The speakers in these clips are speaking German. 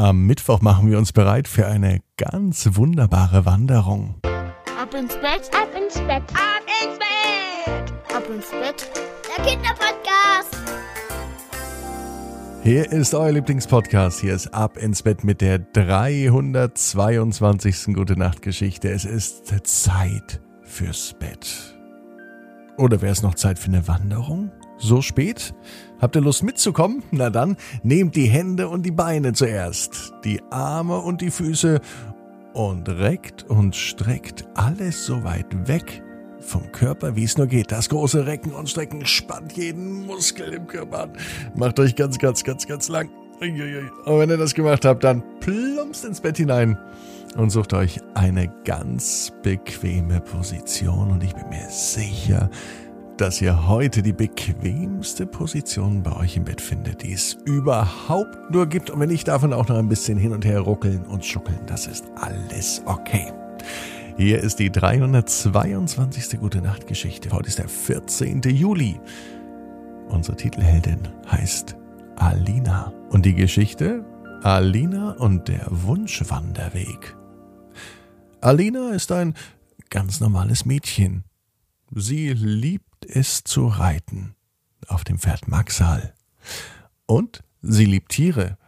Am Mittwoch machen wir uns bereit für eine ganz wunderbare Wanderung. Ab ins Bett, ab ins Bett, ab ins Bett, ab ins Bett. Der Kinderpodcast. Hier ist euer Lieblingspodcast. Hier ist Ab ins Bett mit der 322. Gute Nacht Geschichte. Es ist Zeit fürs Bett. Oder wäre es noch Zeit für eine Wanderung? So spät? Habt ihr Lust mitzukommen? Na dann, nehmt die Hände und die Beine zuerst, die Arme und die Füße und reckt und streckt alles so weit weg vom Körper, wie es nur geht. Das große Recken und Strecken spannt jeden Muskel im Körper an. Macht euch ganz, ganz, ganz, ganz lang. Und wenn ihr das gemacht habt, dann plumpst ins Bett hinein und sucht euch eine ganz bequeme Position. Und ich bin mir sicher, dass ihr heute die bequemste Position bei euch im Bett findet, die es überhaupt nur gibt. Und wenn ich davon auch noch ein bisschen hin und her ruckeln und schuckeln, das ist alles okay. Hier ist die 322. Gute Nacht Geschichte. Heute ist der 14. Juli. Unsere Titelheldin heißt Alina. Und die Geschichte? Alina und der Wunschwanderweg. Alina ist ein ganz normales Mädchen. Sie liebt es zu reiten. Auf dem Pferd Maxal. Und sie liebt Tiere.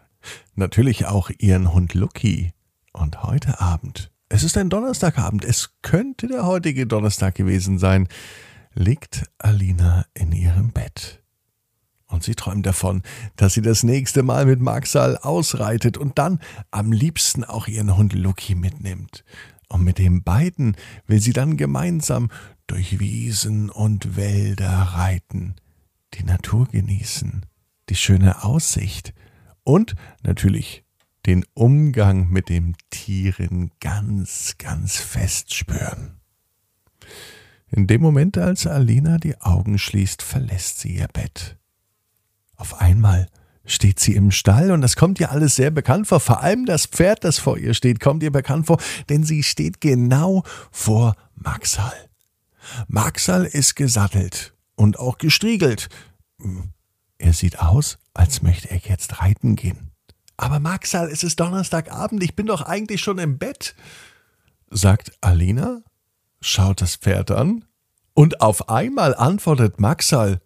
Natürlich auch ihren Hund Lucky. Und heute Abend, es ist ein Donnerstagabend, es könnte der heutige Donnerstag gewesen sein, liegt Alina in ihrem Bett. Und sie träumt davon, dass sie das nächste Mal mit Maxal ausreitet und dann am liebsten auch ihren Hund Lucky mitnimmt. Und mit den beiden will sie dann gemeinsam durch Wiesen und Wälder reiten, die Natur genießen, die schöne Aussicht und natürlich den Umgang mit den Tieren ganz, ganz fest spüren. In dem Moment, als Alina die Augen schließt, verlässt sie ihr Bett. Auf einmal steht sie im Stall und das kommt ihr alles sehr bekannt vor. Vor allem das Pferd, das vor ihr steht, kommt ihr bekannt vor, denn sie steht genau vor Maxal. Maxal ist gesattelt und auch gestriegelt. Er sieht aus, als möchte er jetzt reiten gehen. Aber Maxal, es ist Donnerstagabend, ich bin doch eigentlich schon im Bett, sagt Alina, schaut das Pferd an und auf einmal antwortet Maxal,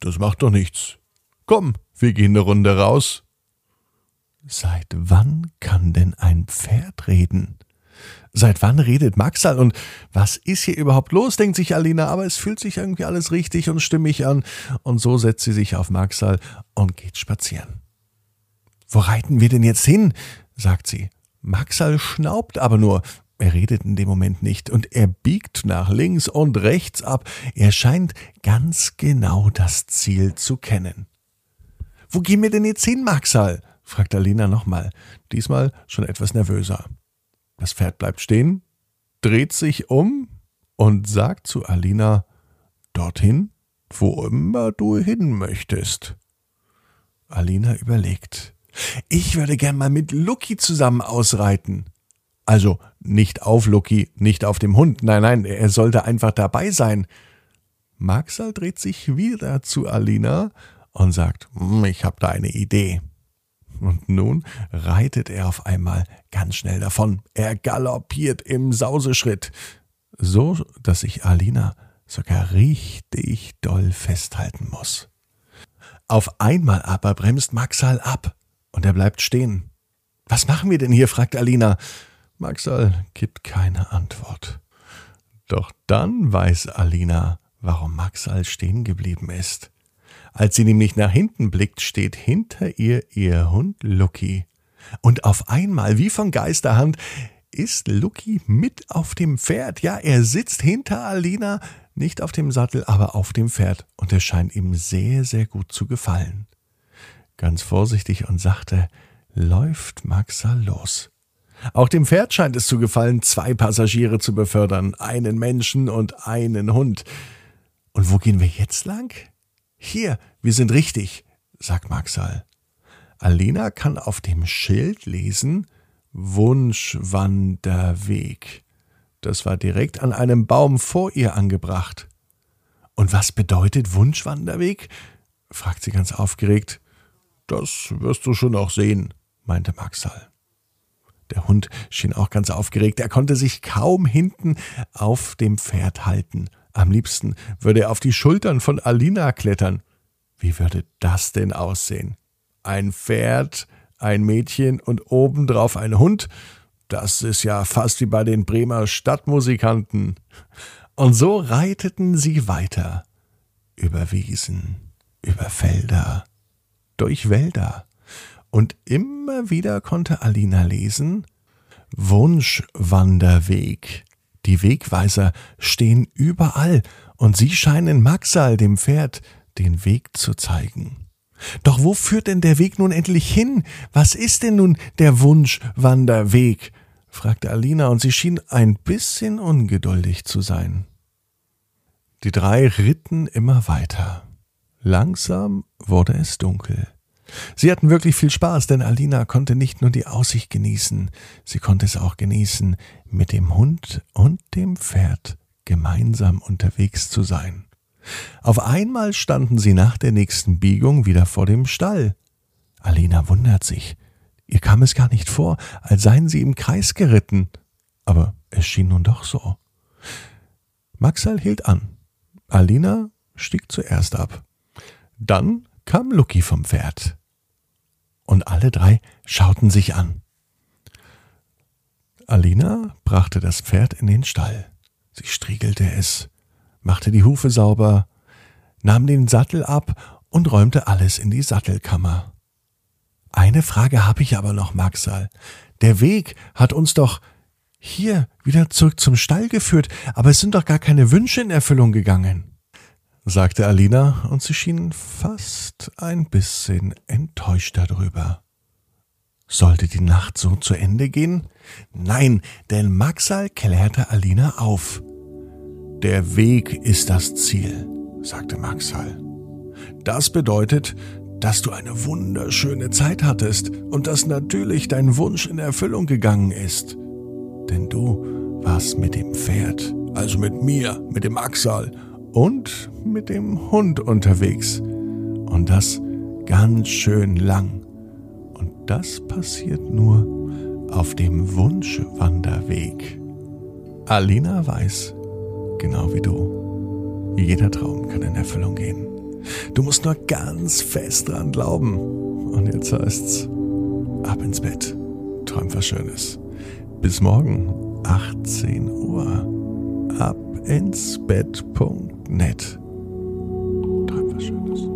das macht doch nichts. Komm, wir gehen eine Runde raus. Seit wann kann denn ein Pferd reden? Seit wann redet Maxal und was ist hier überhaupt los, denkt sich Alina, aber es fühlt sich irgendwie alles richtig und stimmig an und so setzt sie sich auf Maxal und geht spazieren. Wo reiten wir denn jetzt hin? sagt sie. Maxal schnaubt aber nur, er redet in dem Moment nicht und er biegt nach links und rechts ab. Er scheint ganz genau das Ziel zu kennen. Wo gehen wir denn jetzt hin, Maxal? fragt Alina nochmal, diesmal schon etwas nervöser. Das Pferd bleibt stehen, dreht sich um und sagt zu Alina, dorthin, wo immer du hin möchtest. Alina überlegt. Ich würde gern mal mit Lucky zusammen ausreiten. Also nicht auf Lucky, nicht auf dem Hund, nein, nein, er sollte einfach dabei sein. Maxal dreht sich wieder zu Alina und sagt, hm, ich habe da eine Idee. Und nun reitet er auf einmal ganz schnell davon. Er galoppiert im Sauseschritt, so dass sich Alina sogar richtig doll festhalten muss. Auf einmal aber bremst Maxal ab und er bleibt stehen. Was machen wir denn hier? fragt Alina. Maxal gibt keine Antwort. Doch dann weiß Alina, warum Maxal stehen geblieben ist. Als sie nämlich nach hinten blickt, steht hinter ihr ihr Hund Lucky. Und auf einmal, wie von Geisterhand, ist Lucky mit auf dem Pferd. Ja, er sitzt hinter Alina, nicht auf dem Sattel, aber auf dem Pferd. Und er scheint ihm sehr, sehr gut zu gefallen. Ganz vorsichtig und sachte läuft Maxa los. Auch dem Pferd scheint es zu gefallen, zwei Passagiere zu befördern, einen Menschen und einen Hund. Und wo gehen wir jetzt lang? Hier, wir sind richtig, sagt Maxal. Alina kann auf dem Schild lesen Wunschwanderweg. Das war direkt an einem Baum vor ihr angebracht. Und was bedeutet Wunschwanderweg? fragt sie ganz aufgeregt. Das wirst du schon auch sehen, meinte Maxal. Der Hund schien auch ganz aufgeregt. Er konnte sich kaum hinten auf dem Pferd halten. Am liebsten würde er auf die Schultern von Alina klettern. Wie würde das denn aussehen? Ein Pferd, ein Mädchen und obendrauf ein Hund? Das ist ja fast wie bei den Bremer Stadtmusikanten. Und so reiteten sie weiter. Über Wiesen, über Felder, durch Wälder. Und immer wieder konnte Alina lesen Wunschwanderweg. Die Wegweiser stehen überall, und sie scheinen Maxal, dem Pferd, den Weg zu zeigen. Doch wo führt denn der Weg nun endlich hin? Was ist denn nun der Wunschwanderweg? fragte Alina, und sie schien ein bisschen ungeduldig zu sein. Die drei ritten immer weiter. Langsam wurde es dunkel. Sie hatten wirklich viel Spaß, denn Alina konnte nicht nur die Aussicht genießen, sie konnte es auch genießen, mit dem Hund und dem Pferd gemeinsam unterwegs zu sein. Auf einmal standen sie nach der nächsten Biegung wieder vor dem Stall. Alina wundert sich. Ihr kam es gar nicht vor, als seien sie im Kreis geritten. Aber es schien nun doch so. Maxal hielt an. Alina stieg zuerst ab. Dann kam Lucky vom Pferd und alle drei schauten sich an. Alina brachte das Pferd in den Stall. Sie striegelte es, machte die Hufe sauber, nahm den Sattel ab und räumte alles in die Sattelkammer. Eine Frage habe ich aber noch, Maxal. Der Weg hat uns doch hier wieder zurück zum Stall geführt, aber es sind doch gar keine Wünsche in Erfüllung gegangen sagte Alina, und sie schien fast ein bisschen enttäuscht darüber. Sollte die Nacht so zu Ende gehen? Nein, denn Maxal klärte Alina auf. Der Weg ist das Ziel, sagte Maxal. Das bedeutet, dass du eine wunderschöne Zeit hattest und dass natürlich dein Wunsch in Erfüllung gegangen ist. Denn du warst mit dem Pferd, also mit mir, mit dem Axal und mit dem Hund unterwegs. Und das ganz schön lang. Und das passiert nur auf dem Wunschwanderweg. Alina weiß, genau wie du, jeder Traum kann in Erfüllung gehen. Du musst nur ganz fest dran glauben. Und jetzt heißt's, ab ins Bett. Träum was Schönes. Bis morgen, 18 Uhr. Ab ins Bett.net. Träum was Schönes.